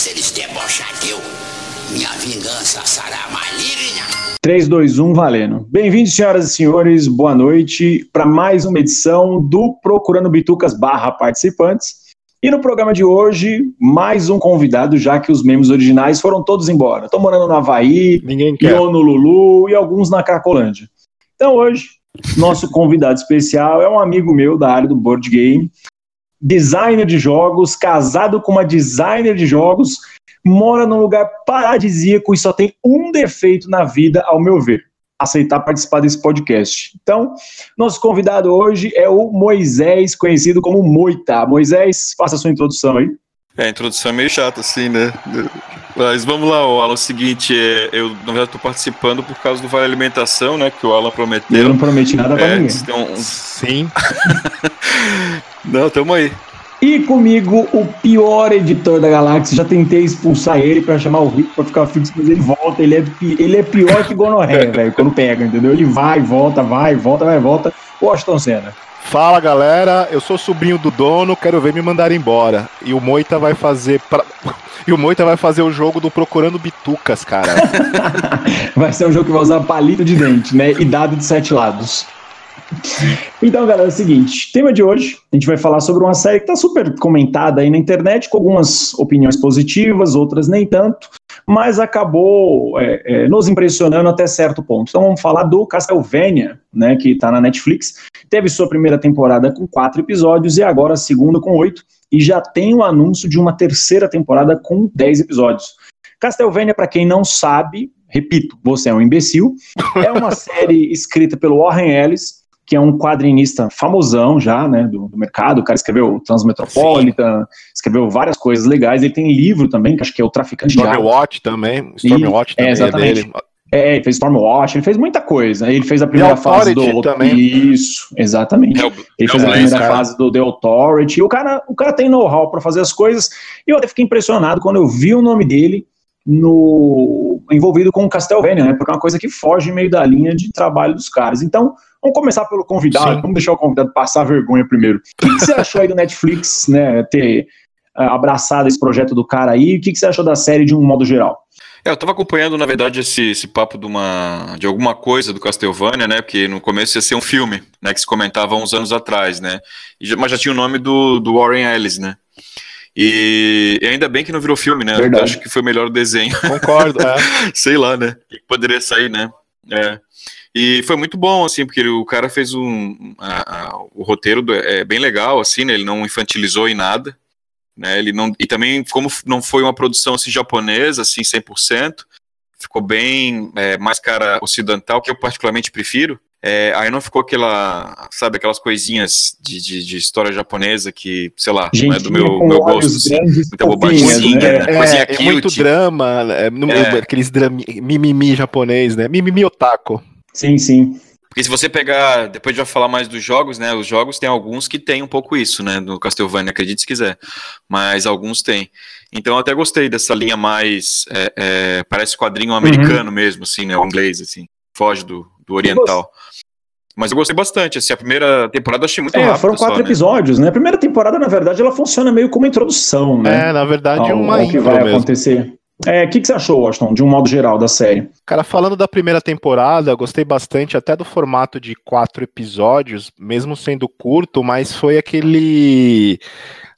se eles debochar de eu, minha vingança será maligna. 3, 2, 1, valendo. Bem-vindos, senhoras e senhores, boa noite para mais uma edição do Procurando Bitucas barra participantes. E no programa de hoje, mais um convidado, já que os membros originais foram todos embora. Estão morando no Havaí, Ninguém quer. no Lulu e alguns na Cracolândia. Então hoje, nosso convidado especial é um amigo meu da área do board game, designer de jogos, casado com uma designer de jogos, mora num lugar paradisíaco e só tem um defeito na vida, ao meu ver. Aceitar participar desse podcast. Então, nosso convidado hoje é o Moisés, conhecido como Moita. Moisés, faça a sua introdução aí. É, a introdução é meio chata, assim, né? Mas vamos lá, o Alan, é o seguinte, é, eu na verdade tô participando por causa do Vale Alimentação, né, que o Alan prometeu. Eu não prometi nada pra É, ninguém. então, Sim. não, tamo aí. E comigo, o pior editor da galáxia. Já tentei expulsar ele pra chamar o Rico pra ficar fixo, mas ele volta. Ele é, ele é pior que gonorreia, velho, quando pega, entendeu? Ele vai, volta, vai, volta, vai, volta. Washington Senna. Fala galera, eu sou sobrinho do dono, quero ver me mandar embora. E o Moita vai fazer. pra- E o Moita vai fazer o jogo do Procurando Bitucas, cara. Vai ser um jogo que vai usar palito de dente, né? E dado de sete lados. Então, galera, é o seguinte: tema de hoje, a gente vai falar sobre uma série que tá super comentada aí na internet, com algumas opiniões positivas, outras nem tanto, mas acabou é, é, nos impressionando até certo ponto. Então, vamos falar do Castlevania, né? Que tá na Netflix. Teve sua primeira temporada com quatro episódios e agora a segunda com oito, e já tem o anúncio de uma terceira temporada com dez episódios. Castlevania, para quem não sabe, repito, você é um imbecil, é uma série escrita pelo Warren Ellis, que é um quadrinista famosão já, né, do, do mercado. O cara escreveu Transmetropolitan, escreveu várias coisas legais. Ele tem livro também, que acho que é o Traficante de Arte. Stormwatch também. Stormwatch é, também é, exatamente. dele. É, ele fez Stormwatch, ele fez muita coisa. Ele fez a primeira fase do... Também. Isso, exatamente. Hell- Ele fez a primeira cara. fase do The Authority. O cara, o cara tem know-how para fazer as coisas. E eu até fiquei impressionado quando eu vi o nome dele no envolvido com o Castlevania, né? Porque é uma coisa que foge meio da linha de trabalho dos caras. Então, vamos começar pelo convidado. Sim. Vamos deixar o convidado passar vergonha primeiro. O que, que você achou aí do Netflix, né? Ter ah, abraçado esse projeto do cara aí? O que, que você achou da série de um modo geral? É, eu tava acompanhando, na verdade, esse, esse papo de, uma, de alguma coisa do Castlevania, né? Porque no começo ia ser um filme, né? Que se comentava há uns anos atrás, né? E mas já tinha o nome do, do Warren Ellis, né? E, e ainda bem que não virou filme, né? Verdade. Acho que foi melhor o desenho. Concordo. é. Sei lá, né? O que poderia sair, né? É. E foi muito bom, assim, porque o cara fez um. a- a- o roteiro do- é bem legal, assim, né? Ele não infantilizou em nada. Né? Ele não, e também, como não foi uma produção assim, japonesa, assim, 100%, ficou bem é, mais cara ocidental, que eu particularmente prefiro. É, aí não ficou aquela, sabe, aquelas coisinhas de, de, de história japonesa que, sei lá, não é do meu, meu gosto. Assim. Muita bobagemzinha, né? né? Coisinha É, é muito drama, é, no- É. aqueles drama, mimimi japonês, né? Mimimi otaku. Sim, sim. Porque se você pegar, depois a gente vai falar mais dos jogos, né? Os jogos tem alguns que tem um pouco isso, né? No Castlevania, acredite se quiser. Mas alguns tem. Então eu até gostei dessa linha mais. é, é, parece quadrinho americano mesmo, assim, né? O inglês, assim. Foge do, do oriental. Mas eu gostei bastante, assim, a primeira temporada eu achei muito É, rápido. foram quatro só, né? episódios, né? A primeira temporada, na verdade, ela funciona meio como introdução, né? É, na verdade, é ao, uma ao que vai mesmo. acontecer. É, o que, que você achou, Washington, de um modo geral da série? Cara, falando da primeira temporada, eu gostei bastante até do formato de quatro episódios, mesmo sendo curto, mas foi aquele.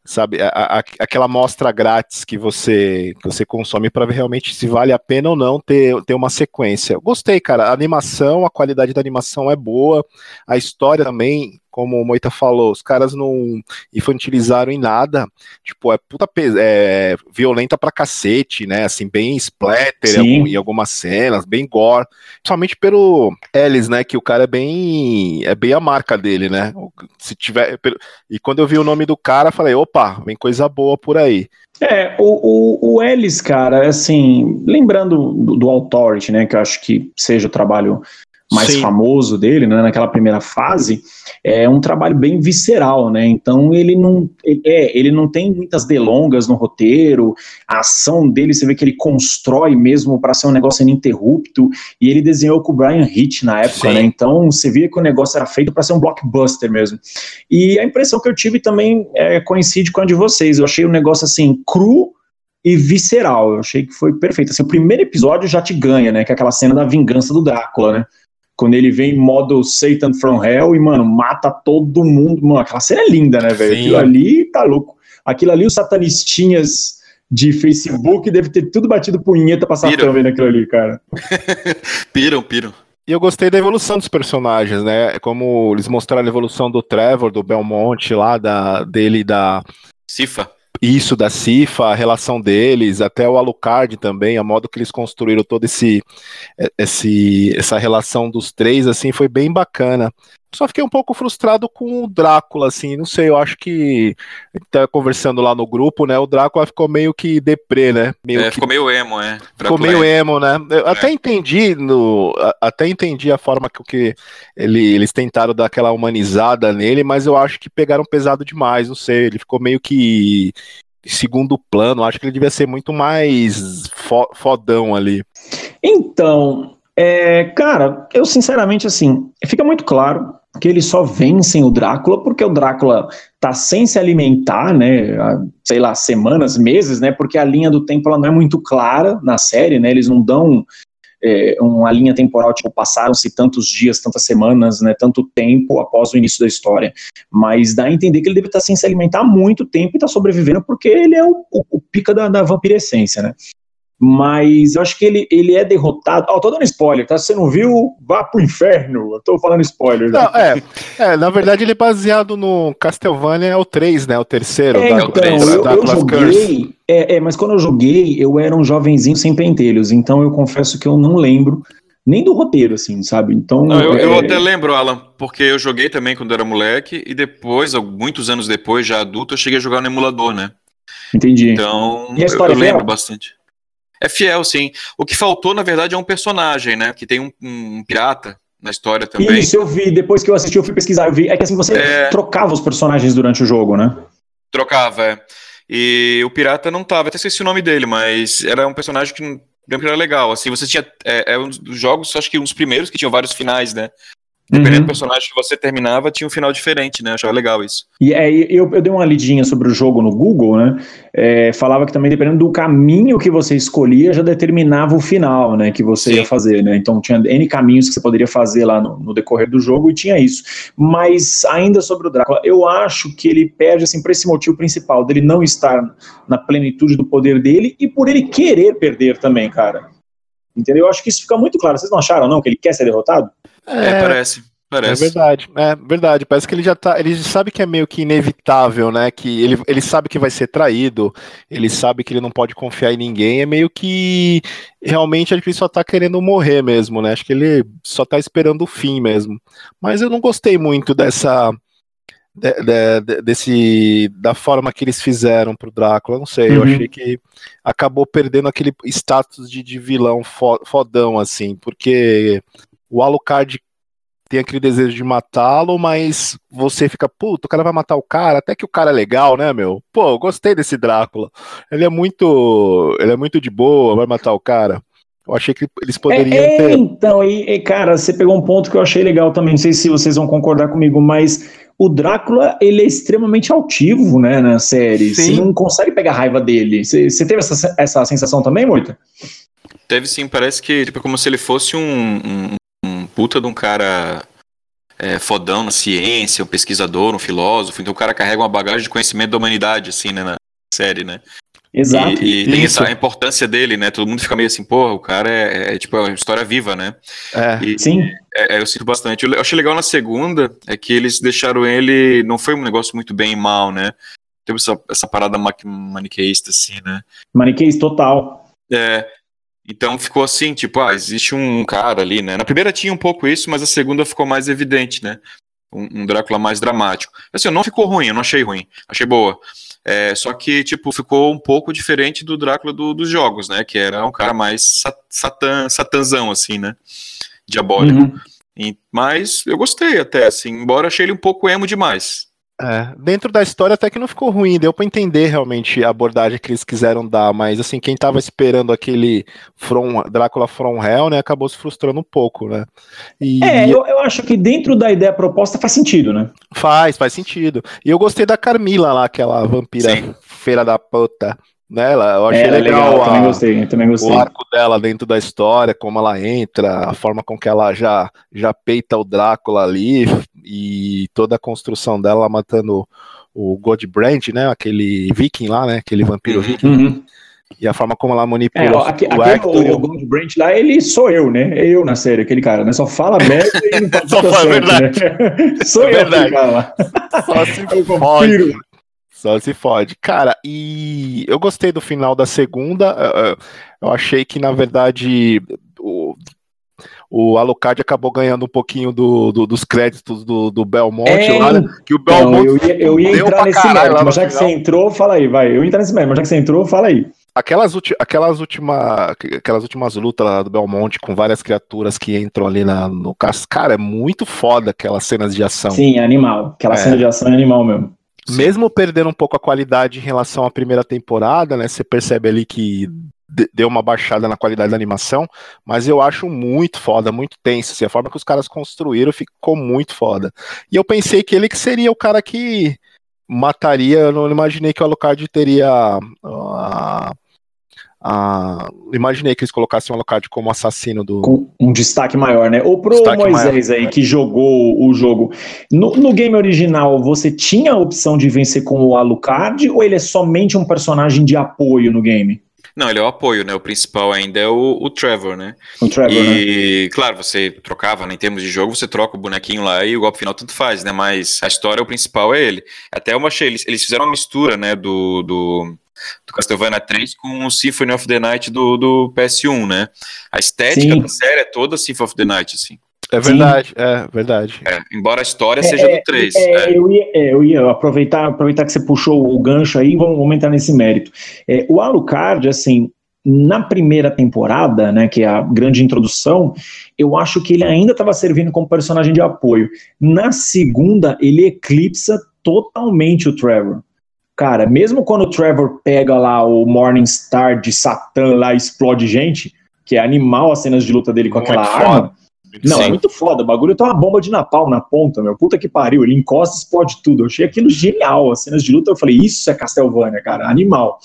Sabe, a- a- aquela amostra grátis que você, que você consome para ver realmente se vale a pena ou não ter, ter uma sequência. Gostei, cara. A animação, a qualidade da animação é boa, a história também, como o Moita falou, os caras não infantilizaram em nada. Tipo, é puta é, violenta pra cacete, né? Assim, bem splatter em, Sim. em algumas cenas, bem gore. Principalmente pelo Ellis, né? Que o cara é bem. É bem a marca dele, né? Se tiver. E quando eu vi o nome do cara, falei, opa, vem coisa boa por aí. É, o, o, o Ellis, cara, assim, lembrando do, do Authority, né, que eu acho que seja o trabalho mais Sim. famoso dele, né, naquela primeira fase, é um trabalho bem visceral, né? Então ele não, ele, é, ele não tem muitas delongas no roteiro. A ação dele, você vê que ele constrói mesmo para ser um negócio ininterrupto. E ele desenhou com o Brian Hitch na época, Sim. né? Então você via que o negócio era feito para ser um blockbuster mesmo. E a impressão que eu tive também é, coincide com a de vocês. Eu achei o negócio assim cru, e visceral. Eu achei que foi perfeito. Assim, o primeiro episódio já te ganha, né? Que é aquela cena da vingança do Drácula, né? Quando ele vem em modo Satan from Hell e, mano, mata todo mundo. Mano, aquela cena é linda, né, velho? Aquilo ali tá louco. Aquilo ali, os satanistinhas de Facebook deve ter tudo batido punheta pra Satã vendo aquilo ali, cara. piram, piram. E eu gostei da evolução dos personagens, né? Como eles mostraram a evolução do Trevor, do Belmont lá, da, dele da. Cifa. Isso, da Cifa, a relação deles, até o Alucard também, a modo que eles construíram todo esse, esse essa relação dos três, assim, foi bem bacana. Só fiquei um pouco frustrado com o Drácula, assim, não sei, eu acho que tá conversando lá no grupo, né? O Drácula ficou meio que deprê, né? Meio é, que... ficou meio emo, é. Ficou meio emo, né? Eu é. até entendi no, até entendi a forma que, que ele, eles tentaram dar aquela humanizada nele, mas eu acho que pegaram pesado demais, não sei, ele ficou meio que segundo plano, acho que ele devia ser muito mais fo fodão ali. Então, é, cara, eu sinceramente assim, fica muito claro que eles só vencem o Drácula porque o Drácula tá sem se alimentar, né, há, sei lá, semanas, meses, né, porque a linha do tempo ela não é muito clara na série, né, eles não dão é, uma linha temporal, tipo, passaram-se tantos dias, tantas semanas, né, tanto tempo após o início da história, mas dá a entender que ele deve estar sem se alimentar há muito tempo e está sobrevivendo porque ele é o, o, o pica da, da vampirescência, né mas eu acho que ele, ele é derrotado. Ó, oh, tô dando spoiler, tá? Se você não viu, vá pro inferno. Eu tô falando spoiler. Não, é, é, na verdade ele é baseado no Castlevania, é o 3, né? O terceiro. É, da, então, eu, eu joguei, é, é, mas quando eu joguei, eu era um jovenzinho sem pentelhos, então eu confesso que eu não lembro nem do roteiro, assim, sabe? Então. Não, eu, é... eu, até lembro, Alan, porque eu joguei também quando era moleque, e depois, muitos anos depois, já adulto, eu cheguei a jogar no emulador, né? Entendi. Então, e a história eu, eu lembro bastante. É fiel, sim. O que faltou, na verdade, é um personagem, né? Que tem um, um pirata na história também. Isso, eu vi. Depois que eu assisti, eu fui pesquisar. Eu vi. É que assim, você é... trocava os personagens durante o jogo, né? Trocava, é. E o pirata não tava, até esqueci o nome dele, mas era um personagem que lembro que era legal. Assim, você tinha. É, é um dos jogos, acho que uns primeiros que tinham vários finais, né? Dependendo uhum. do personagem que você terminava, tinha um final diferente, né? Eu achava legal isso. E aí eu, eu dei uma lidinha sobre o jogo no Google, né? É, falava que também dependendo do caminho que você escolhia, já determinava o final, né? Que você Sim. ia fazer, né? Então tinha N caminhos que você poderia fazer lá no, no, decorrer do jogo e tinha isso. Mas ainda sobre o Drácula, eu acho que ele perde, assim, por esse motivo principal, dele não estar na plenitude do poder dele e por ele querer perder também, cara. Entendeu? Eu acho que isso fica muito claro. Vocês não acharam, não, que ele quer ser derrotado? É, é parece. Parece. É verdade, é verdade. Parece que ele já tá. Ele sabe que é meio que inevitável, né? Que ele, ele sabe que vai ser traído, ele sabe que ele não pode confiar em ninguém. É meio que realmente ele só tá querendo morrer mesmo, né? Acho que ele só tá esperando o fim mesmo. Mas eu não gostei muito dessa. De, de, de, desse da forma que eles fizeram pro Drácula, não sei, uhum. eu achei que acabou perdendo aquele status de, de vilão fodão assim, porque o Alucard tem aquele desejo de matá-lo, mas você fica, puto, o cara vai matar o cara, até que o cara é legal, né, meu? Pô, gostei desse Drácula. Ele é muito. Ele é muito de boa, vai matar o cara. Eu achei que eles poderiam é, ter. Então, e, e, cara, você pegou um ponto que eu achei legal também. Não sei se vocês vão concordar comigo, mas o Drácula, ele é extremamente altivo, né, na série. Sim. Você não consegue pegar raiva dele. Você, você teve essa, essa sensação também, Moita? Teve sim, parece que tipo, como se ele fosse um, um puta de um cara é, fodão na ciência, um pesquisador, um filósofo, então o cara carrega uma bagagem de conhecimento da humanidade, assim, né, na série, né? Exato. E, e tem essa importância dele, né? Todo mundo fica meio assim, porra, o cara é, é tipo é uma história viva, né? É, e, sim. É, é, eu sinto bastante. Eu achei legal na segunda é que eles deixaram ele. Não foi um negócio muito bem e mal, né? Teve essa, essa parada maniqueísta, assim, né? Maniqueísta total. É. Então ficou assim, tipo, ah, existe um cara ali, né? Na primeira tinha um pouco isso, mas a segunda ficou mais evidente, né? Um, um Drácula mais dramático. Assim, não ficou ruim, eu não achei ruim, achei boa. É, só que, tipo, ficou um pouco diferente do Drácula do, dos jogos, né? Que era um cara mais satan, satanzão, assim, né? Diabólico. Uhum. E, mas eu gostei até, assim, embora achei ele um pouco emo demais. É, dentro da história até que não ficou ruim, deu para entender realmente a abordagem que eles quiseram dar, mas assim, quem tava esperando aquele From, Drácula From Hell, né, acabou se frustrando um pouco, né? E... É, eu, eu acho que dentro da ideia proposta faz sentido, né? Faz, faz sentido. E eu gostei da Carmila lá, aquela vampira Sim. feira da puta. né? Ela, eu achei É, ela é legal, legal, a- também gostei, também gostei. o arco dela dentro da história, como ela entra, a forma com que ela já, já peita o Drácula ali e toda a construção dela matando o Godbrand, né? Aquele viking lá, né? Aquele vampiro Uhum. viking. Uhum. E a forma como ela manipula É, ó, o- aquele, Hector. o, Branch lá, ele sou eu, né? É eu na série, aquele cara, né? Só fala merda e não faz Só fala certo, né? Sou É eu verdade. cara. Só se É o fode. Só se fode. Cara, e eu gostei do final da segunda. eh, eh, Eu achei que, na verdade, o, o Alucard acabou ganhando um pouquinho do, do- dos créditos do, do Belmonte É, lá, né? Que o Belmonte eu ia, eu ia entrar nesse caralho mérito, lá mas já que você entrou, fala aí, vai. Eu ia entrar nesse mérito, mas já que você entrou, fala aí. Aquelas, ulti- aquelas, última, aquelas últimas lutas lá do Belmonte com várias criaturas que entram ali na, no caso. Cara, é muito foda aquelas cenas de ação. Sim, animal. Aquela É. cena de ação é animal mesmo. Mesmo perdendo um pouco a qualidade em relação à primeira temporada, né? Você percebe ali que deu uma baixada na qualidade da animação, mas eu acho muito foda, muito tenso. Assim, a forma que os caras construíram ficou muito foda. E eu pensei que ele que seria o cara que mataria. Eu não imaginei que o Alucard teria. ah, imaginei que eles colocassem o Alucard como assassino do. Com um destaque maior, né? Ou pro Destaque Moisés aí, que jogou o jogo. No, no game original, você tinha a opção de vencer com o Alucard ou ele é somente um personagem de apoio no game? Não, ele é o apoio, né? O principal ainda é o, o Trevor, né? O Trevor, né? E, claro, você trocava, né, em termos de jogo, você troca o bonequinho lá e o golpe final tanto faz, né? Mas a história, o principal é ele. Até eu achei, eles, eles fizeram uma mistura, né, do, do, do Castlevania 3 com o Symphony of the Night do, do PS1, né? A estética Sim. da série é toda Symphony of the Night, assim. É verdade, é verdade. É, embora a história seja do 3. É, é. Eu, ia, é, eu ia aproveitar, aproveitar que você puxou o gancho aí, vamos, vamos entrar nesse mérito. É, o Alucard, assim, na primeira temporada, né, que é a grande introdução, eu acho que ele ainda estava servindo como personagem de apoio. Na segunda, ele eclipsa totalmente o Trevor. Cara, mesmo quando o Trevor pega lá o Morningstar de Satã lá e explode gente, que é animal as cenas de luta dele com Muito aquela foda. arma. Não, Sim. é muito foda. O bagulho tem uma bomba de napalm na ponta, meu. Puta que pariu. Ele encosta e explode tudo. Eu achei aquilo genial. As cenas de luta, eu falei, isso é Castlevania, cara. Animal.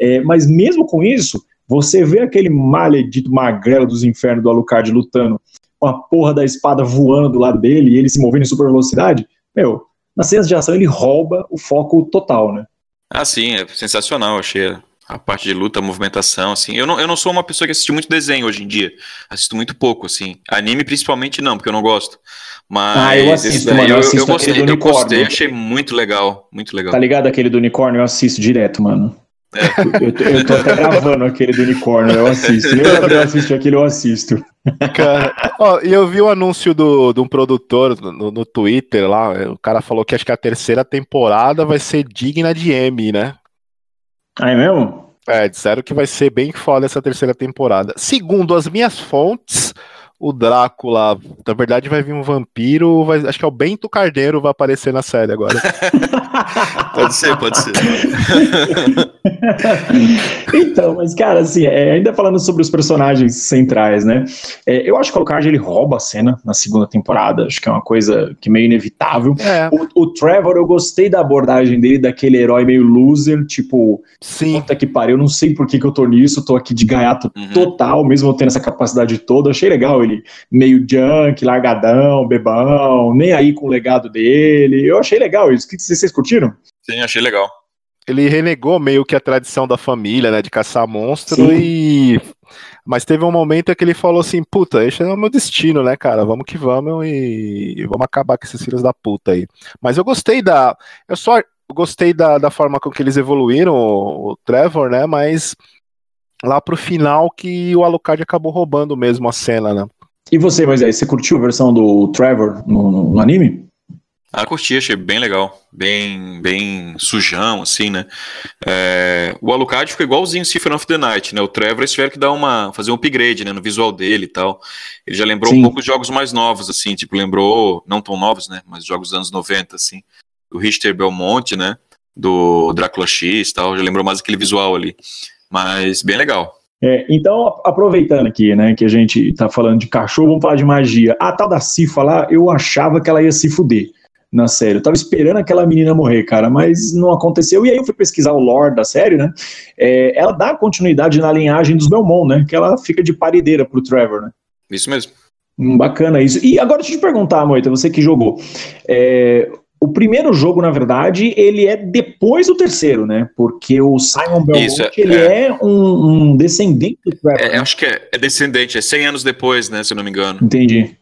É, mas mesmo com isso, você vê aquele maledito magrelo dos infernos do Alucard lutando com a porra da espada voando do lado dele e ele se movendo em super velocidade. Meu, nas cenas de ação ele rouba o foco total, né? Ah, sim, é sensacional, achei a parte de luta, movimentação, assim. Eu não, eu não sou uma pessoa que assiste muito desenho hoje em dia. Assisto muito pouco, assim. Anime, principalmente, não, porque eu não gosto. Mas Ah, eu assisto, mano, eu eu, assisto eu gostei, aquele do eu gostei, unicórnio. achei muito legal, muito legal. Tá ligado aquele do unicórnio? Eu assisto direto, mano. Eu, tô- eu tô até gravando aquele do unicórnio, eu assisto. Eu, Gabriel, assiste aquele, eu assisto. Cara, ó, e eu vi o anúncio do, de um produtor no, no Twitter lá. O cara falou que acho que a terceira temporada vai ser digna de M, né? Ah, é mesmo? É, disseram que vai ser bem foda essa terceira temporada. Segundo as minhas fontes, o Drácula, na verdade, vai vir um vampiro. vai- acho que é o Bento Carneiro vai aparecer na série agora. Pode ser, pode ser. então, mas cara, assim, é, ainda falando sobre os personagens centrais, né? É, eu acho que o Alucard ele rouba a cena na segunda temporada, acho que é uma coisa que é meio inevitável. É, O, o Trevor, eu gostei da abordagem dele, daquele herói meio loser, tipo, sim. puta que pariu, eu não sei por que, que eu tô nisso, tô aqui de gaiato Uhum. total, mesmo eu tendo essa capacidade toda. Achei legal ele, meio junk, largadão, bebão, nem aí com o legado dele. Eu achei legal isso. O que vocês curtiram? Sim, achei legal. Ele renegou meio que a tradição da família, né? De caçar monstro Sim. e. Mas teve um momento em que ele falou assim: puta, esse é o meu destino, né, cara? Vamos que vamos e e vamos acabar com esses filhos da puta aí. Mas eu gostei da. Eu só gostei da, da forma com que eles evoluíram, o, o Trevor, né? Mas lá pro final que o Alucard acabou roubando mesmo a cena, né? E você, Moisés, você curtiu a versão do Trevor no, no- no anime? Ah, curti, achei bem legal. Bem, bem sujão, assim, né? É, o Alucard ficou igualzinho Symphony of the Night, né? O Trevor eles tiveram que dar uma, fazer um upgrade, né? No visual dele e tal. Ele já lembrou Sim. um pouco os jogos mais novos, assim, tipo, lembrou, não tão novos, né? Mas jogos dos anos 90, assim. Do Richter Belmonte, né? Do Drácula X e tal. Já lembrou mais aquele visual ali. Mas bem legal. É, então, aproveitando aqui, né, que a gente tá falando de cachorro, vamos falar de magia. A tal da Cifa lá, eu achava que ela ia se fuder. na série. Eu tava esperando aquela menina morrer, cara, mas não aconteceu. E aí eu fui pesquisar o lore da série, né? É, ela dá continuidade na linhagem dos Belmont, né? Que ela fica de parideira pro Trevor, né? Isso mesmo. Hum, Bacana isso. E agora deixa eu te perguntar, Moita, você que jogou. É, o primeiro jogo, na verdade, ele é depois do terceiro, né? Porque o Simon Belmont, Isso, é- ele é. é, um, um descendente do Trevor. É, né? acho que é, é descendente, é 100 anos depois, né, se eu não me engano. Entendi.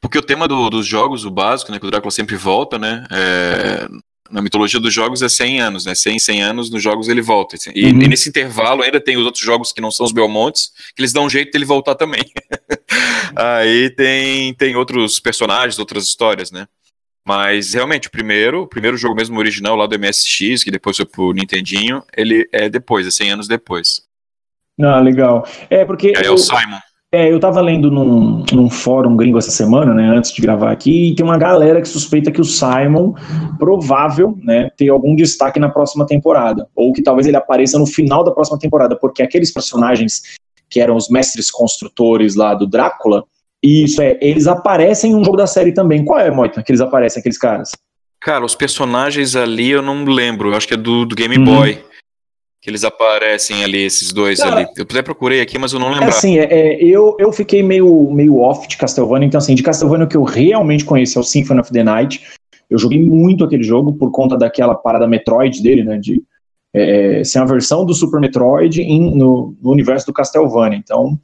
Porque o tema do- dos jogos, o básico, né, que o Drácula sempre volta, né, é, na mitologia dos jogos é 100 anos, né, 100, 100 anos nos jogos ele volta. E, Uhum. e nesse intervalo ainda tem os outros jogos que não são os Belmontes, que eles dão um jeito dele voltar também. Aí tem, tem outros personagens, outras histórias, né. Mas realmente, o primeiro, o primeiro jogo mesmo original lá do MSX, que depois foi pro Nintendinho, ele é depois, é 100 anos depois. Ah, legal. É, porque é eu, o Simon. é, eu tava lendo num, num fórum gringo essa semana, né, antes de gravar aqui, e tem uma galera que suspeita que o Simon, provável, né, ter algum destaque na próxima temporada, ou que talvez ele apareça no final da próxima temporada, porque aqueles personagens que eram os mestres construtores lá do Drácula, isso é, eles aparecem em um jogo da série também. Qual é, Moita, que eles aparecem, aqueles caras? Cara, os personagens ali eu não lembro, eu acho que é do, do Game Uhum. Boy. Que eles aparecem ali, esses dois Cara, ali. Eu até procurei aqui, mas eu não É lembro. assim, é, é, eu, eu fiquei meio, meio off de Castlevania, então assim, de Castlevania o que eu realmente conheço é o Symphony of the Night. Eu joguei muito aquele jogo por conta daquela parada Metroid dele, né? De é, ser uma versão do Super Metroid em- no, no universo do Castlevania. Então,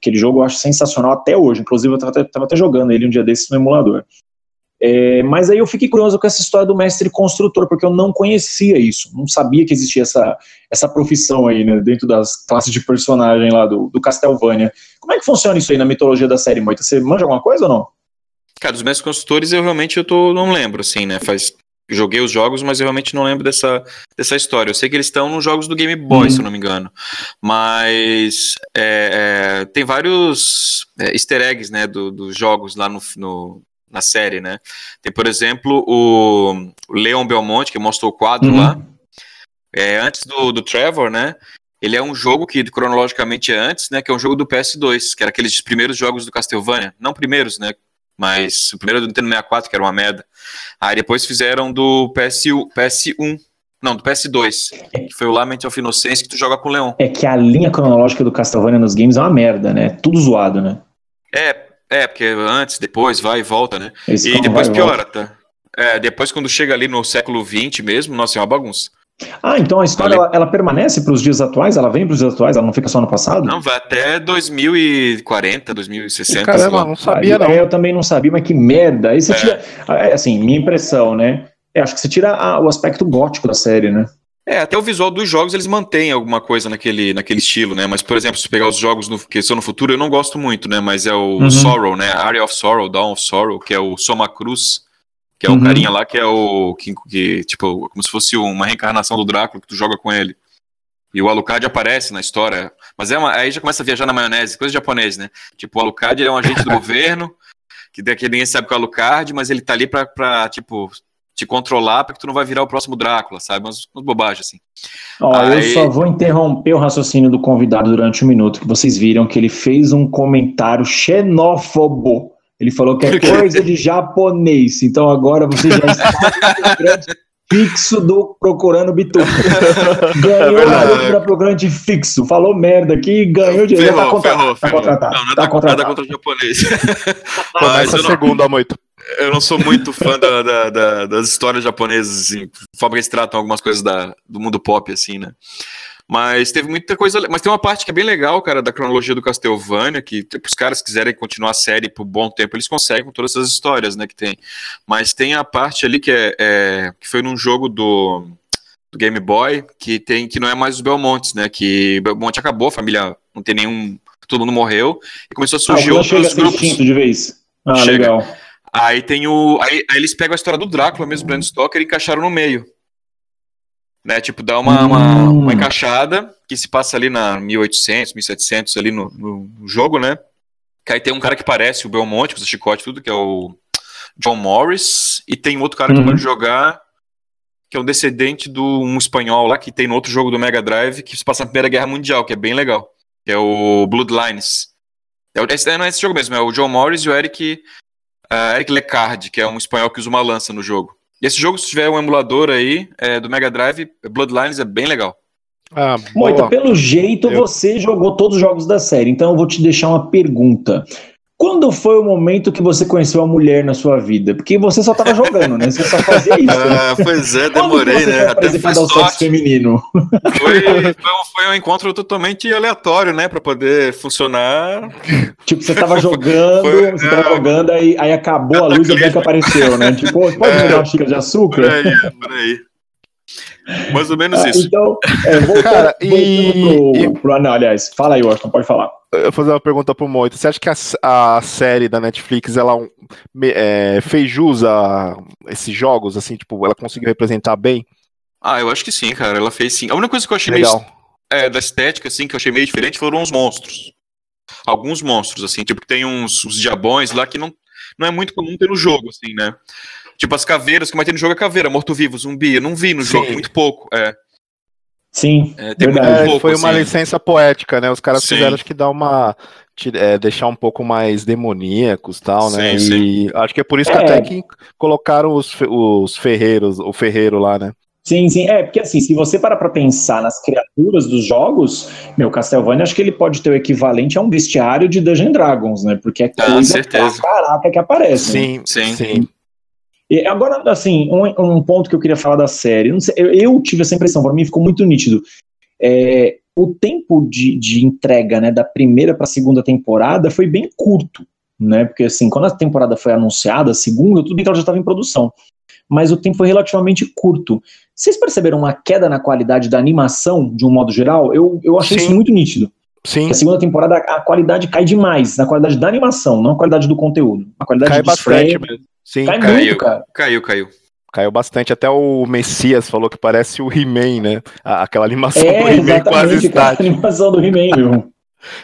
aquele jogo eu acho sensacional até hoje. Inclusive, eu tava até, tava até jogando ele um dia desses no emulador. É, mas aí eu fiquei curioso com essa história do mestre construtor, porque eu não conhecia isso, não sabia que existia essa, essa profissão aí, né, dentro das classes de personagem lá do, do Castlevania. Como é que funciona isso aí na mitologia da série, Moita? Você manja alguma coisa ou não? Cara, dos mestres construtores eu realmente eu tô, não lembro, assim, né? Faz, joguei os jogos, mas eu realmente não lembro dessa, dessa história. Eu sei que eles estão nos jogos do Game Boy, Uhum. se eu não me engano. Mas é, é, tem vários é, easter eggs, né, do- dos jogos lá no, no- na série, né? Tem, por exemplo, o, Leon Belmonte, que mostrou o quadro Uhum. lá. É, antes do, do Trevor, né? Ele é um jogo que cronologicamente é antes, né? Que é um jogo do PS2, que era aqueles primeiros jogos do Castlevania. Não primeiros, né? Mas o primeiro do Nintendo 64, que era uma merda. Aí depois fizeram do PS1, PS1 não, do PS2, que foi o Lament of Innocence, que tu joga com o Leon. É que a linha cronológica do Castlevania nos games é uma merda, né? Tudo zoado, né? É, é, porque antes, depois, vai e volta, né? Esse E depois piora, tá? É, depois quando chega ali no século XX mesmo, nossa, é uma bagunça. Ah, então a história ela, ela permanece para os dias atuais? Ela vem para os dias atuais? Ela não fica só no passado? Não, vai até 2040, 2060. sei Caramba, não sabia não. É, eu também não sabia, mas que merda. Aí você É. tira. é, Assim, minha impressão, né? É, acho que você tira a- o aspecto gótico da série, né? É, até o visual dos jogos eles mantêm alguma coisa naquele, naquele estilo, né? Mas, por exemplo, se pegar os jogos no, que são no futuro, eu não gosto muito, né? Mas é o Uhum. Sorrow, né? Area of Sorrow, Dawn of Sorrow, que é o Soma Cruz, que é o Uhum. carinha lá que é o. Que, que, tipo, como se fosse uma reencarnação do Drácula que tu joga com ele. E o Alucard aparece na história. Mas é uma, aí já começa a viajar na maionese, coisa japonesa, né? Tipo, o Alucard ele é um agente do governo, que daqui ninguém sabe que é o Alucard, mas ele tá ali pra, pra tipo, te controlar pra que tu não vai virar o próximo Drácula, sabe? Umas, umas bobagens assim. Ó, eu Aí- só vou interromper o raciocínio do convidado durante um minuto, que vocês viram que ele fez um comentário xenófobo. Ele falou que é coisa de japonês. Então agora você já está fixo do Procurando Bitu. Ganhou É o verdade. garoto da Procurante fixo. Falou merda aqui, ganhou dinheiro. Tá Ferrou, contratado. ferrou, Tá ferrou. contratado. Não, nada, Tá nada contratado. contra o japonês. Mas eu a não, segunda, Moito. eu não sou muito fã da- da- da- das histórias japonesas, assim, a forma que eles tratam algumas coisas da- do mundo pop, assim, né? Mas teve muita coisa. Mas tem uma parte que é bem legal, cara, da cronologia do Castlevania, que tipo, os caras quiserem continuar a série por bom tempo, eles conseguem com todas essas histórias, né, que tem. Mas tem a parte ali que é, é- que foi num jogo do, do Game Boy, que tem que não é mais os Belmontes, né? Que Belmonte acabou, a família não tem nenhum. Todo mundo morreu, e começou a Ah, surgir clã chega a outros grupos. de vez. Ah, Chega. legal. Aí tem o. Aí, aí eles pegam a história do Drácula mesmo, Bram Stoker, e encaixaram no meio. Né? Tipo, dá uma, uma, Hum. uma encaixada que se passa ali na 1800, 1700 ali no, no jogo, né? Que aí tem um cara que parece o Belmonte, com o chicote e tudo, que é o John Morris. E tem outro cara que Uhum. pode jogar, que é um descendente do um espanhol lá, que tem no outro jogo do Mega Drive, que se passa na Primeira Guerra Mundial, que é bem legal. Que é o Bloodlines. É, esse, não é esse jogo mesmo, é o John Morris e o Eric uh, Eric Lecard, que é um espanhol que usa uma lança no jogo. E esse jogo, se tiver um emulador aí é, do Mega Drive, Bloodlines é bem legal. Ah, Moita, pelo jeito eu... você jogou todos os jogos da série, então eu vou te deixar uma pergunta. Quando foi o momento que você conheceu a mulher na sua vida? Porque você só estava jogando, né? Você só fazia isso. Né? Ah, pois é, demorei, né? Até foi ao sexo feminino. Foi, foi, um encontro totalmente aleatório, né? Para poder funcionar. Tipo, você estava jogando, foi, você estava é, jogando, aí, aí acabou a luz e a Bianca apareceu, né? Tipo, pode me dar uma xícara de açúcar? Por aí, por aí. Mais ou menos ah, isso. Então, é, voltando, Cara, e... pro, pro, Não, aliás, fala aí, Washington, pode falar. Eu vou fazer uma pergunta pro Moito. Você acha que a, a série da Netflix ela é, fez jus a esses jogos, assim, tipo, ela conseguiu representar bem? Ah, eu acho que sim, cara. Ela fez sim. A única coisa que eu achei Legal. meio. É, da estética, assim, que eu achei meio diferente foram os monstros. Alguns monstros, assim, tipo, tem uns, uns diabões lá que não, não é muito comum ter no jogo, assim, né? Tipo, as caveiras, que mais tem no jogo é caveira, morto-vivo, zumbi. Eu não vi no Sim. jogo, muito pouco. É. Sim, é, é, pouco, foi uma assim. licença poética, né? Os caras sim. fizeram, acho que dá uma. É, deixar um pouco mais demoníacos tal, né? Sim, e sim. acho que é por isso que é. até que colocaram os, os ferreiros, o ferreiro lá, né? Sim, sim. É, porque assim, se você parar pra pensar nas criaturas dos jogos, meu, Castlevania acho que ele pode ter o equivalente a um bestiário de Dungeon Dragons, né? Porque é coisa ah, certeza. pra caraca que aparece. Sim, né? sim. sim. E agora, assim, um, um, ponto que eu queria falar da série. Sei, eu, eu, tive essa impressão, para mim ficou muito nítido. É, o tempo de, de entrega né, da primeira para a segunda temporada foi bem curto, né? Porque assim, quando a temporada foi anunciada, a segunda, tudo então já estava em produção. Mas o tempo foi relativamente curto. Vocês perceberam uma queda na qualidade da animação, de um modo geral? Eu, eu achei Sim. isso muito nítido. Sim. A segunda temporada a qualidade cai demais, na qualidade da animação, não a qualidade do conteúdo. A qualidade cai bastante mesmo. Sim, Cai caiu, muito, cara. Caiu, caiu. Caiu bastante. Até o Messias falou que parece o He-Man, né? Aquela animação é, do He-Man quase estática. A animação do He-Man.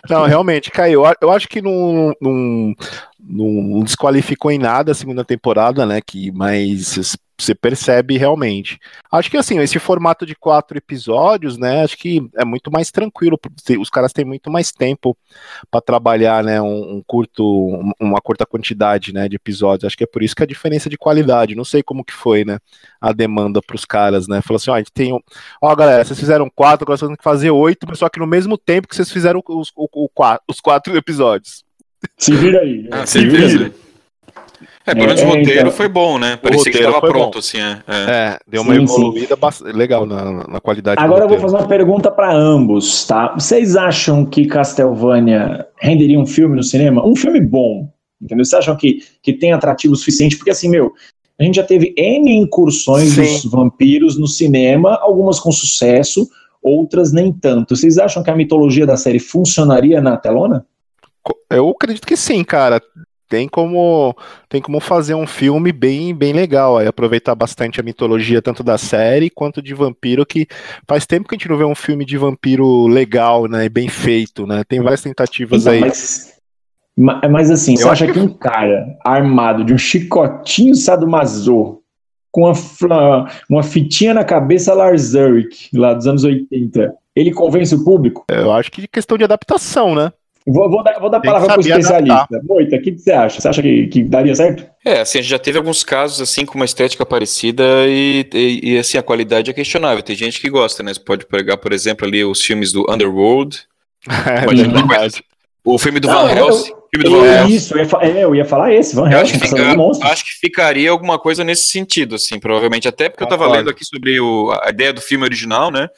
Não, realmente, caiu. Eu acho que não, não, não desqualificou em nada a segunda temporada, né? Que, mas você percebe realmente. Acho que assim, esse formato de quatro episódios, né? Acho que é muito mais tranquilo. Os caras têm muito mais tempo para trabalhar, né? Um, um, curto, uma curta quantidade, né? De episódios. Acho que é por isso que a diferença de qualidade. Não sei como que foi, né? A demanda para os caras, né? Falou assim, ó, a gente tem, ó, galera, vocês fizeram quatro, agora vocês têm que fazer oito, mas só que no mesmo tempo que vocês fizeram os, o, o, os quatro episódios. Se vira aí. Ah, se, se vira. vira. É, pelo menos é, o roteiro então, foi bom, né? Parecia que estava pronto, bom. assim. É, é. é deu uma sim, evoluída sim. legal na, na qualidade Agora eu vou fazer uma pergunta para ambos, tá? Vocês acham que Castlevania renderia um filme no cinema? Um filme bom, entendeu? Vocês acham que, que tem atrativo suficiente? Porque assim, meu, a gente já teve N incursões sim. dos vampiros no cinema, algumas com sucesso, outras nem tanto. Vocês acham que a mitologia da série funcionaria na telona? Eu acredito que sim, cara tem como tem como fazer um filme bem bem legal aí aproveitar bastante a mitologia tanto da série quanto de vampiro que faz tempo que a gente não vê um filme de vampiro legal né bem feito né tem várias tentativas então, aí. mas, mas assim você acha que... que um cara armado de um chicotinho sadomaso com uma, uma fitinha na cabeça Lars Ulrich, lá dos anos 80 ele convence o público? Eu acho que questão de adaptação né Vou, vou, dar, vou dar a palavra para o especialista. Moita, o que, você acha? Você acha que, que, daria certo? É, assim, a gente já teve alguns casos assim com uma estética parecida e, e, e, assim, a qualidade é questionável. Tem gente que gosta, né? Você pode pegar, por exemplo, ali os filmes do Underworld. é, o filme do Van Helsing. Eu, eu, eu, isso, eu ia, é, eu ia falar esse, Van Helsing. Acho, fica, acho que ficaria alguma coisa nesse sentido, assim, provavelmente. Até porque eu estava lendo aqui sobre o, a ideia do filme original, né?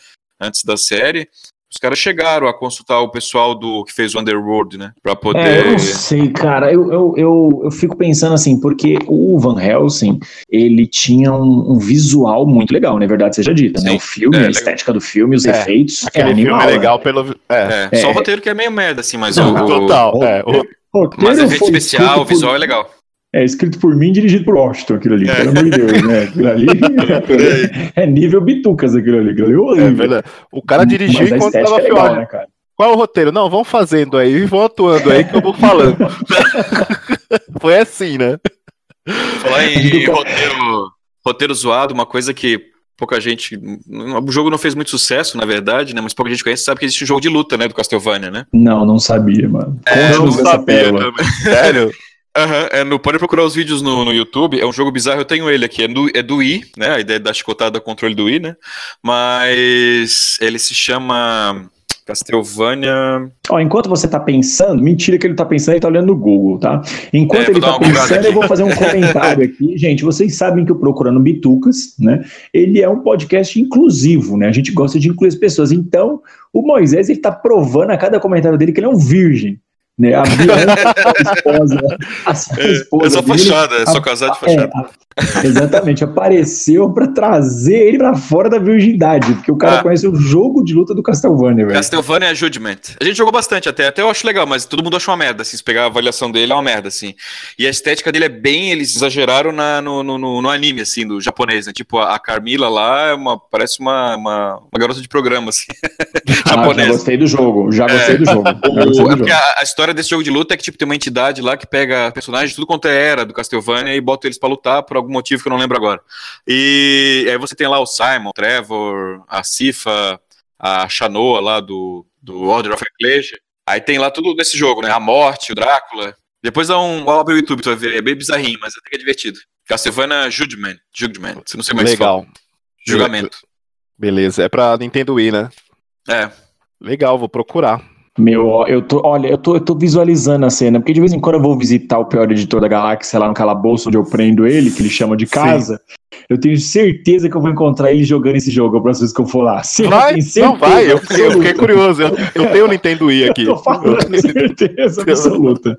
Antes da série. Os caras chegaram a consultar o pessoal do que fez o Underworld, né? Pra poder. É, eu não sei, cara. Eu, eu, eu, eu, fico pensando assim, porque o Van Helsing, ele tinha um, um visual muito legal, na né? verdade seja dita, né? O filme, é, a estética do filme, os é, efeitos. Aquele é animal, filme é legal né? pelo. É. é. Só o roteiro que é meio merda, assim, mas não, o. Total. É, o, mas efeito especial, o visual é legal. É escrito por mim, dirigido por Washington, aquilo ali, é. pelo amor de Deus, né? Aquilo ali é, é nível bitucas, aquilo ali. Aquilo ali é, é verdade. O cara dirigiu enquanto tava é legal, né, cara? Qual é o roteiro? Não, vão fazendo aí, vão atuando aí que eu vou falando. Foi assim, né? Falar em roteiro, roteiro zoado, uma coisa que pouca gente. O jogo não fez muito sucesso, na verdade, né? Mas pouca gente conhece, sabe que existe um jogo de luta, né? Do Castlevania, né? Não, não sabia, mano. É, não sabia também. Sério? Aham, é no, pode procurar os vídeos no, no YouTube. É um jogo bizarro, eu tenho ele aqui. É do, é do Wii, né? A ideia da chicotada controle do Wii, né? Mas ele se chama Castlevania. Ó, enquanto você tá pensando, mentira que ele tá pensando, ele tá olhando no Google, tá? Enquanto É, ele tá pensando, eu vou fazer um comentário aqui. Gente, vocês sabem que o Procurando Bitucas, né? Ele é um podcast inclusivo, né? A gente gosta de incluir as pessoas. Então, o Moisés, ele tá provando a cada comentário dele que ele é um virgem. Né? A Bianca, a esposa, a sua esposa É só dele, fachada, é só casar de é, fachada. a- exatamente, apareceu pra trazer ele pra fora da virgindade, porque o cara Ah. conhece o jogo de luta do Castlevania, velho. Castlevania Judgment. A gente jogou bastante até, até eu acho legal, mas todo mundo acha uma merda, assim, se pegar a avaliação dele é uma merda, assim. E a estética dele é bem, eles exageraram na, no, no, no- anime, assim, do japonês, né? Tipo, a, a Carmila lá é uma, parece uma, uma, uma garota de programa, assim, Ah, já gostei do jogo, já gostei É. do jogo. Gostei do é jogo. porque a, a história desse jogo de luta é que tipo, tem uma entidade lá que pega personagens de tudo quanto é era do Castlevania e bota eles pra lutar por algum motivo que eu não lembro agora. E aí você tem lá o Simon, o Trevor, a Sifa, a Shanoa lá do, do Order of Ecclesia. Aí tem lá tudo nesse jogo, né? A Morte, o Drácula. Depois dá um abre o YouTube, tu vai ver. É bem bizarrinho, mas até que é divertido. Castlevania Judgment. Judgment. Você não sei fala. Legal. Julgamento. Beleza. É pra Nintendo Wii, né? É. Legal, vou procurar. Meu, eu tô, olha, eu tô, eu tô visualizando a cena, porque de vez em quando eu vou visitar o pior editor da galáxia lá no calabouço onde eu prendo ele, que ele chama de casa. Eu tenho certeza que eu vou encontrar ele jogando esse jogo a próxima vez que eu for lá. Cer- Vai? certeza Não, vai. Eu fiquei, eu fiquei curioso. Eu, eu tenho o Nintendo Wii aqui. Eu tô falando certeza absoluta.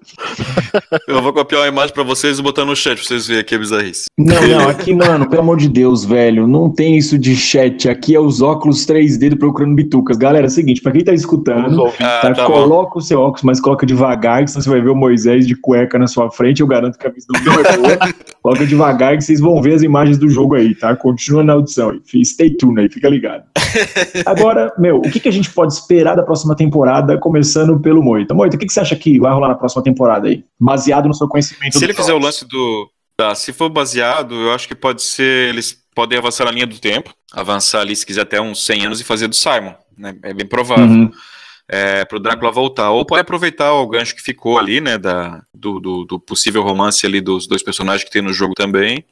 Eu vou copiar uma imagem pra vocês e botar no chat pra vocês verem aqui a bizarrice. Não, não, aqui, mano, pelo amor de Deus, velho, não tem isso de chat. Aqui é os óculos 3D do Procurando Bitucas. Galera, é o seguinte, pra quem tá escutando. Ah, tá, tá bom. coloca o seu óculos, mas coloca devagar, que senão você vai ver o Moisés de cueca na sua frente. Eu garanto que a visão não é boa. coloca devagar que vocês vão ver as imagens do jogo aí, tá? Continua na audição aí. Stay tuned aí, fica ligado. Agora, meu, o que, que a gente pode esperar da próxima temporada, começando pelo Moita? Moita, o que, que você acha que vai rolar na próxima temporada aí? Baseado no seu conhecimento Se ele fizer o lance do. Tá, se for baseado, eu acho que pode ser. Eles podem avançar na linha do tempo, avançar ali, se quiser, até uns 100 anos e fazer do Simon. Né? É bem provável. Uhum. É, pro Drácula voltar. Ou pode aproveitar o gancho que ficou ali, né? Da, do, do, do possível romance ali dos dois personagens que tem no jogo também.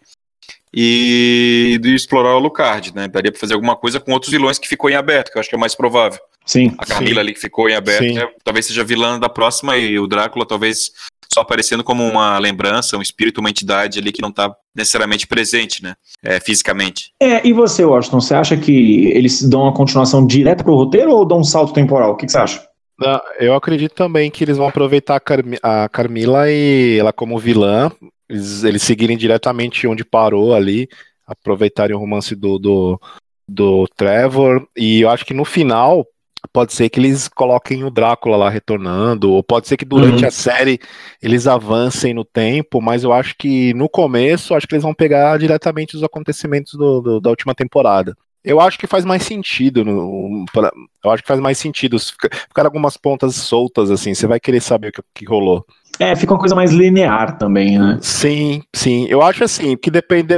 E de explorar o Lucard, né? Daria pra fazer alguma coisa com outros vilões que ficou em aberto, que eu acho que é mais provável. Sim. A Camila ali que ficou em aberto, Sim. né, talvez seja vilã da próxima e o Drácula talvez só aparecendo como uma lembrança, um espírito, uma entidade ali que não tá necessariamente presente, né? É, fisicamente. É, e você, Washington, você acha que eles dão uma continuação direta pro roteiro ou dão um salto temporal? O que, que você acha? Não, eu acredito também que eles vão aproveitar a, Carmi- a Carmila e ela como vilã, eles, eles seguirem diretamente onde parou ali, aproveitarem o romance do, do, do Trevor, e eu acho que no final pode ser que eles coloquem o Drácula lá retornando, ou pode ser que durante Uhum. a série eles avancem no tempo, mas eu acho que no começo, acho que eles vão pegar diretamente os acontecimentos do- do- da última temporada. Eu acho que faz mais sentido. No, pra- eu acho que faz mais sentido. Se fica- Ficar algumas pontas soltas, assim, você vai querer saber o que, que rolou. É, fica uma coisa mais linear também, né? Sim, sim. Eu acho assim, que depende.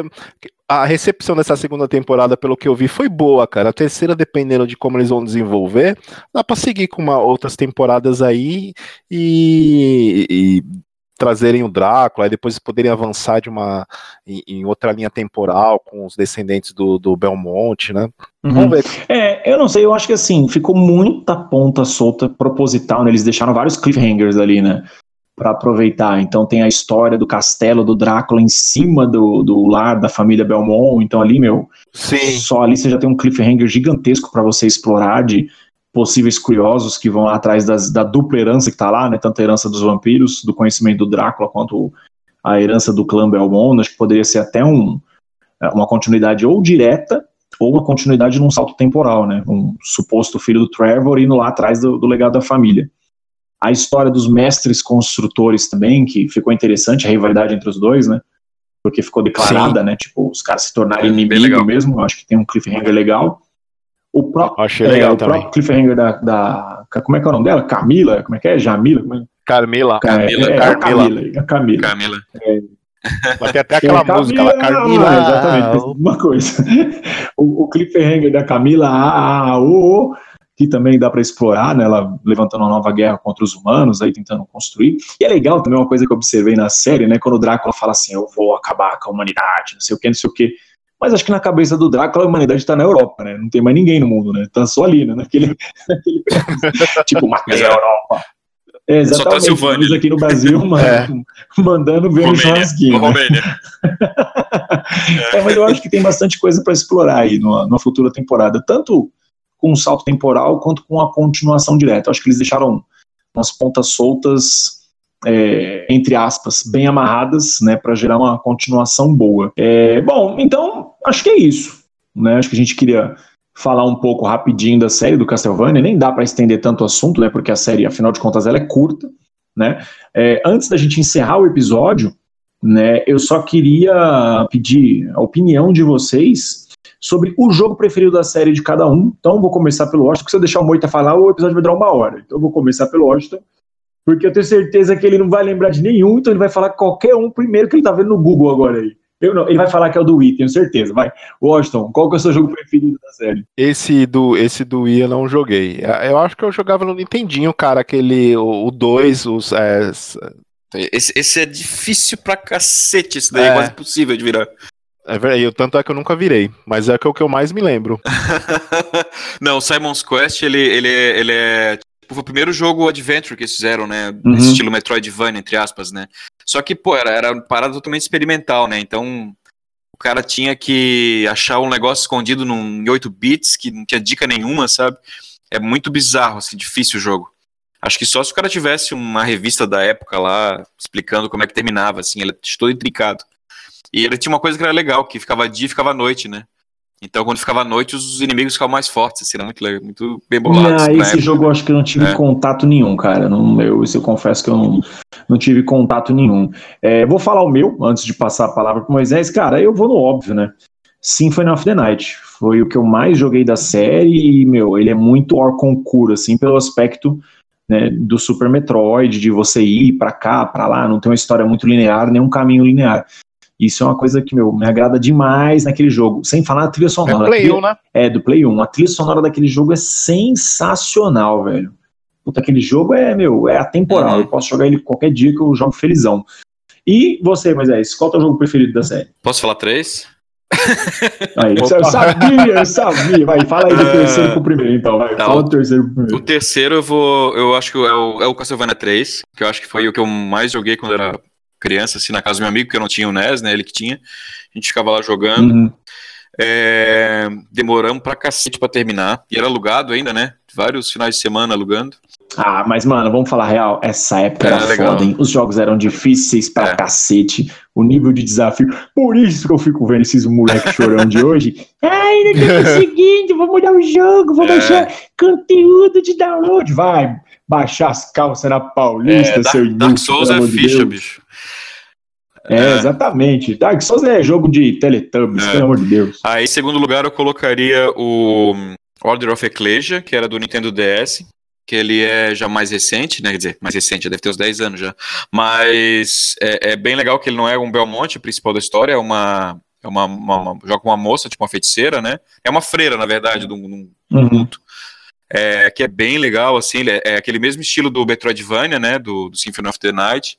A recepção dessa segunda temporada, pelo que eu vi, foi boa, cara. A terceira, dependendo de como eles vão desenvolver, dá pra seguir com uma, outras temporadas aí e, e trazerem o Drácula, e depois poderem avançar de uma em, em outra linha temporal com os descendentes do, do Belmonte, né? Uhum. Vamos ver. É, eu não sei, eu acho que assim, ficou muita ponta solta proposital, né? Eles deixaram vários cliffhangers ali, né? Pra aproveitar. Então tem a história do castelo do Drácula em cima do, do lar da família Belmont. Então ali, meu, Sim. só ali você já tem um cliffhanger gigantesco pra você explorar de possíveis curiosos que vão lá atrás das- da dupla herança que tá lá, né? Tanto a herança dos vampiros, do conhecimento do Drácula, quanto a herança do clã Belmont. Acho que poderia ser até um, uma continuidade ou direta ou uma continuidade num salto temporal, né? Um suposto filho do Trevor indo lá atrás do, do legado da família. A história dos mestres construtores também, que ficou interessante, a rivalidade entre os dois, né? Porque ficou declarada, né? Tipo, os caras se tornarem É, bem inimigo legal. mesmo. Eu acho que tem um cliffhanger legal. O, pró achei é, legal o próprio cliffhanger da, da. Como é que é o nome dela? Camila? Como é que é? Jamila? Como é? Carmila. Camila, é, é, Carmila. Camila. A Camila. Camila. Mas tem até aquela É, música lá, Carmila. ah, exatamente, uma coisa. O, o cliffhanger da Camila, ah, ah, oh, oh, que também dá para explorar, né? Ela levantando uma nova guerra contra os humanos, aí tentando construir. E é legal também uma coisa que eu observei na série, né? Quando o Drácula fala assim, eu vou acabar com a humanidade, não sei o que, não sei o que. Mas acho que na cabeça do Drácula a humanidade está na Europa, né? Não tem mais ninguém no mundo, né? Tá só ali, né? Naquele, naquele... tipo, matei a Europa. É, exatamente. Só tá Silvânia. aqui no Brasil, mano, é. mandando ver Romênia, o churrasquinho. Né? é, mas eu acho que tem bastante coisa para explorar aí numa, numa futura temporada, tanto com um salto temporal quanto com a continuação direta. Eu acho que eles deixaram umas pontas soltas é, entre aspas, bem amarradas, né, para gerar uma continuação boa. É, bom, então acho que é isso, né? Acho que a gente queria falar um pouco rapidinho da série do Castlevania, nem dá para estender tanto o assunto, né? Porque a série, afinal de contas, ela é curta, né? É, antes da gente encerrar o episódio, né? Eu só queria pedir a opinião de vocês sobre o jogo preferido da série de cada um. Então, vou começar pelo Washington, porque se eu deixar o Moita falar, o episódio vai durar uma hora. Então, eu vou começar pelo Washington porque eu tenho certeza que ele não vai lembrar de nenhum, então ele vai falar qualquer um primeiro que ele tá vendo no Google agora aí. Eu não, ele vai falar que é o do Wii, tenho certeza. Vai. Washington, qual que é o seu jogo preferido da série? Esse do, esse do Wii eu não joguei. Eu acho que eu jogava no Nintendinho, cara, aquele, o 2, os... É, esse, esse é difícil pra cacete, esse daí é, é quase impossível de virar. É verdade, tanto é que eu nunca virei, mas é, é o que eu mais me lembro. não, Simon's Quest, ele, ele, é, ele é Tipo, foi o primeiro jogo adventure que eles fizeram, né? Uhum. Estilo Metroidvania, entre aspas, né? Só que, pô, era, era uma parada totalmente experimental, né? Então, o cara tinha que achar um negócio escondido num, em 8 bits, que não tinha dica nenhuma, sabe? É muito bizarro, assim, difícil o jogo. Acho que só se o cara tivesse uma revista da época lá, explicando como é que terminava, assim, ele é todo intricado. E ele tinha uma coisa que era legal, que ficava dia e ficava noite, né? Então, quando ficava à noite, os inimigos ficavam mais fortes, assim, era muito, muito bem bolado. Ah, esse jogo eu acho que eu não tive é. contato nenhum, cara. Não, eu, isso eu confesso que eu não, não tive contato nenhum. É, vou falar o meu, antes de passar a palavra para Moisés. Cara, eu vou no óbvio, né? Symphony of the Night. Foi o que eu mais joguei da série e, meu, ele é muito Orconcura, assim, pelo aspecto né, do Super Metroid, de você ir para cá, para lá, não tem uma história muito linear, nem um caminho linear. Isso é uma coisa que, meu, me agrada demais naquele jogo. Sem falar na trilha sonora. É do Play 1, né? É, do Play 1. A trilha sonora daquele jogo é sensacional, velho. Puta, aquele jogo é, meu, é atemporal. Uhum. Eu posso jogar ele qualquer dia que eu jogo felizão. E você, Moisés, qual é o teu jogo preferido da série? Posso falar três? Aí, eu sabia, eu sabia. Vai, fala aí do terceiro pro primeiro, então. Vai, tá, fala do terceiro pro primeiro. O terceiro eu vou. Eu acho que é o, é o Castlevania 3, que eu acho que foi o que eu mais joguei quando era criança, assim, na casa do meu amigo, que eu não tinha o NES, né? Ele que tinha. A gente ficava lá jogando. Uhum. É, demoramos pra cacete pra terminar. E era alugado ainda, né? Vários finais de semana alugando. Ah, mas, mano, vamos falar real. Essa época era, era foda, hein? Os jogos eram difíceis pra é. cacete. O nível de desafio. Por isso que eu fico vendo esses moleques chorando de hoje. Ai, não tô conseguindo. Vou mudar o jogo. Vou é. baixar conteúdo de download. Vai baixar as calças na Paulista, é, seu Dark, Dark Souls é ficha, bicho. É, é, exatamente. Dark Souls é jogo de Teletubbies, é. pelo amor de Deus. Aí, em segundo lugar, eu colocaria o Order of Ecclesia, que era do Nintendo DS, que ele é já mais recente, né? Quer dizer, mais recente, já deve ter uns 10 anos já. Mas é, é bem legal que ele não é um Belmonte, principal da história, é uma. É uma, uma, uma, joga com uma moça, tipo uma feiticeira, né? É uma freira, na verdade, de um, uhum. culto. É, que é bem legal, assim, é, é, aquele mesmo estilo do Metroidvania, né? Do, do Symphony of the Night.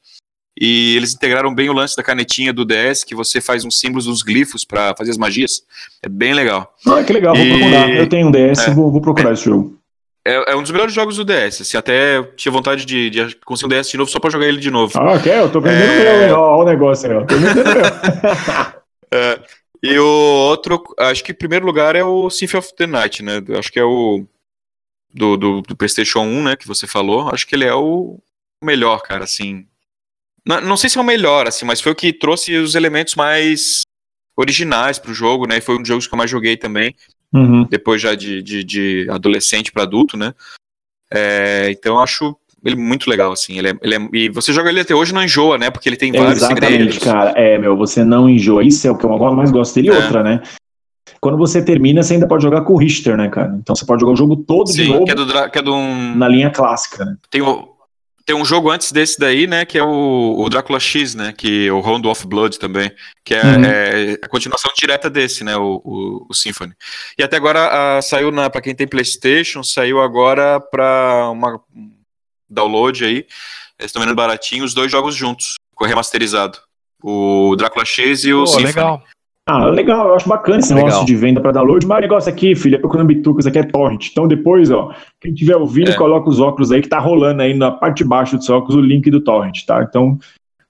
E eles integraram bem o lance da canetinha do DS, que você faz uns símbolos, uns glifos para fazer as magias. É bem legal. Ah, que legal, vou e... procurar. Eu tenho um DS, é, vou, vou, procurar é, esse jogo. É, é, um dos melhores jogos do DS. Assim, até tinha vontade de, de conseguir um DS de novo só pra jogar ele de novo. Ah, quer? Eu tô vendendo é... meu, Olha o negócio aí, ó. Tô vendendo meu. é, e o outro, acho que em primeiro lugar é o Symphony of the Night, né? Acho que é o do, do, do PlayStation 1, né? Que você falou. Acho que ele é o melhor, cara, assim não, não sei se é o melhor, assim, mas foi o que trouxe os elementos mais originais pro jogo, né? Foi um dos jogos que eu mais joguei também. Uhum. Depois já de, de, de adolescente para adulto, né? É, então eu acho ele muito legal, assim. Ele é, ele é, e você joga ele até hoje não enjoa, né? Porque ele tem vários Exatamente, segredos. cara. É, meu, você não enjoa. Isso é o que eu mais gosto dele. É. Outra, né? Quando você termina, você ainda pode jogar com o Richter, né, cara? Então você pode jogar o jogo todo Sim, de novo. Que é do, que é do um... Na linha clássica, né? Tem o, tem um jogo antes desse daí, né, que é o, o Drácula X, né, que é o Round of Blood também, que é, uhum. é a continuação direta desse, né, o, o, o Symphony. E até agora saiu na para quem tem PlayStation, saiu agora para uma download aí. Eles estão vendendo baratinho os dois jogos juntos, com remasterizado. O Drácula X e o Pô, Symphony. legal. Ah, legal, eu acho bacana esse legal. negócio de venda para download, mas o negócio aqui, filho, é procurando bitucas, aqui é torrent. Então depois, ó, quem estiver ouvindo, é. coloca os óculos aí que tá rolando aí na parte de baixo dos óculos o link do torrent, tá? Então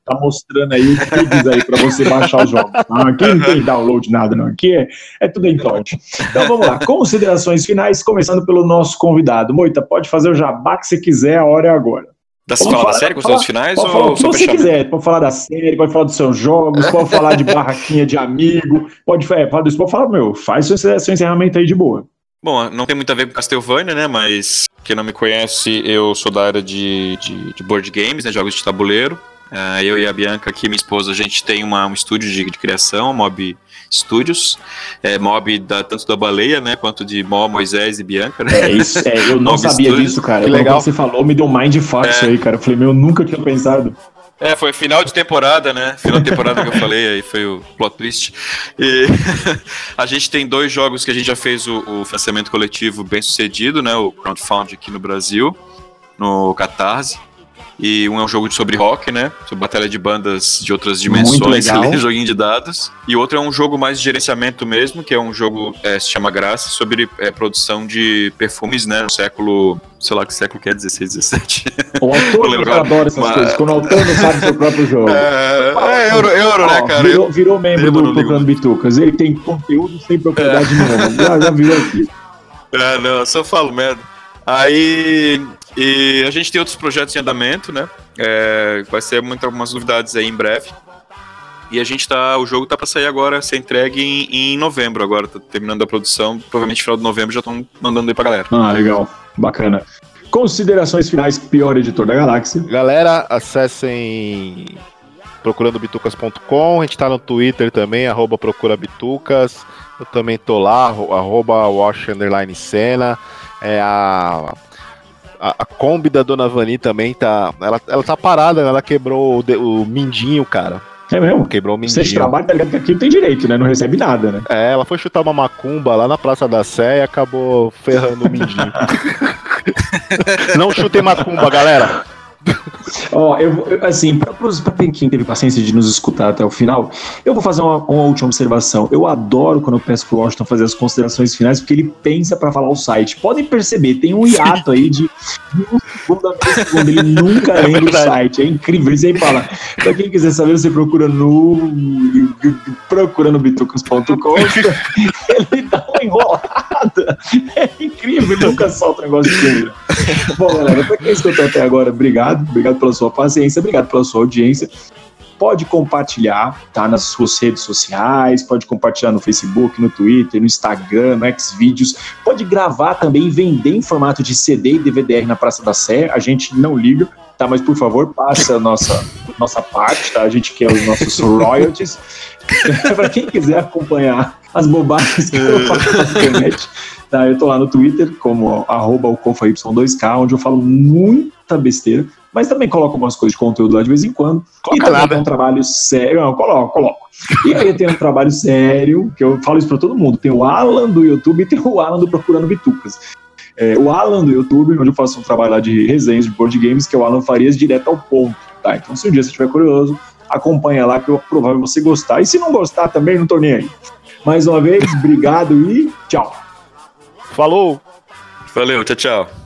tá mostrando aí os feeds aí para você baixar os jogos. Tá? Aqui não tem download nada, não. Aqui é, é tudo em torrent. Então vamos lá, considerações finais, começando pelo nosso convidado. Moita, pode fazer o jabá que você quiser, a hora é agora. Da, falar, falar da série com os finais pode ou falar o que você quiser. Pode falar da série, pode falar dos seus jogos, pode falar de barraquinha de amigo, pode é, falar disso, pode falar, meu, faz seu, seu encerramento aí de boa. Bom, não tem muito a ver com Castlevania, né? Mas quem não me conhece, eu sou da área de, de, de board games, né? Jogos de tabuleiro. Uh, eu e a Bianca aqui, minha esposa, a gente tem uma, um estúdio de, de criação, Mob Studios, é, Mob da, tanto da Baleia, né, quanto de Mó, Moisés e Bianca, né? É isso, é, eu não sabia Studios. disso, cara. Que legal. Quando você falou, me deu mind fuck é. isso aí, cara. Eu falei, meu, eu nunca tinha pensado. É, foi final de temporada, né? Final de temporada que eu falei, aí foi o plot twist. E a gente tem dois jogos que a gente já fez o, o financiamento coletivo bem sucedido, né? O crowdfunding aqui no Brasil, no Catarse. E um é um jogo sobre rock, né? Sobre batalha de bandas de outras dimensões, ali, joguinho de dados. E outro é um jogo mais de gerenciamento mesmo, que é um jogo, é, se chama Graça, sobre é, produção de perfumes, né? No século, sei lá que século que é, 16, 17. O autor adora essas Mas... coisas, quando o autor não sabe seu próprio jogo. É, é euro, euro né, cara? Virou, virou membro do Procurando Bitucas. Ele tem conteúdo sem propriedade é. nenhuma. Já, já virou aqui. É, não, eu só falo merda. Aí e a gente tem outros projetos em andamento, né? É, vai ser muitas algumas novidades aí em breve. E a gente tá. O jogo tá para sair agora, ser entregue em, em, novembro agora, tá terminando a produção. Provavelmente no final de novembro já estão mandando aí pra galera. Ah, legal. Bacana. Considerações finais, pior editor da galáxia. Galera, acessem procurandobitucas.com. A gente tá no Twitter também, arroba procurabitucas. Eu também tô lá, arroba wash underline cena. É a a, a Kombi da Dona Vani também tá. Ela, ela tá parada, ela quebrou o, o mindinho, cara. É mesmo? Quebrou o mindinho. Você trabalha, tá ligado que aqui não tem direito, né? Não recebe nada, né? É, ela foi chutar uma macumba lá na Praça da Sé e acabou ferrando o mindinho. não chutei macumba, galera. Ó, eu, assim, para quem teve paciência de nos escutar até o final, eu vou fazer uma, uma, última observação. Eu adoro quando eu peço pro Washington fazer as considerações finais, porque ele pensa para falar o site. Podem perceber, tem um hiato aí de um segundo a segundo, ele nunca é lembra o site. É incrível. Ele sempre fala. Pra quem quiser saber, você procura no procura no bitucas.com. ele dá uma enrolada. É incrível, ele nunca solta o negócio de câmera. Bom, galera, pra quem escutou até agora, obrigado. Obrigado pela sua paciência, obrigado pela sua audiência. Pode compartilhar, tá? Nas suas redes sociais, pode compartilhar no Facebook, no Twitter, no Instagram, no Xvideos. Pode gravar também e vender em formato de CD e DVD na Praça da Sé. A gente não liga, tá? Mas por favor, passa a nossa, nossa parte, tá? A gente quer os nossos royalties. para quem quiser acompanhar as bobagens que eu faço na internet, tá? Eu tô lá no Twitter como arroba 2 k onde eu falo muita besteira mas também coloco algumas coisas de conteúdo lá de vez em quando. Coloca e também nada. tem um trabalho sério. Não, coloco, coloco. E aí tem um trabalho sério, que eu falo isso para todo mundo. Tem o Alan do YouTube e tem o Alan do Procurando Bitucas. É, o Alan do YouTube, onde eu faço um trabalho lá de resenhas de board games, que é o Alan Farias direto ao ponto. Tá? Então, se um dia você estiver curioso, acompanha lá que eu provável você gostar. E se não gostar também, não tô nem aí. Mais uma vez, obrigado e tchau. Falou! Valeu, tchau, tchau.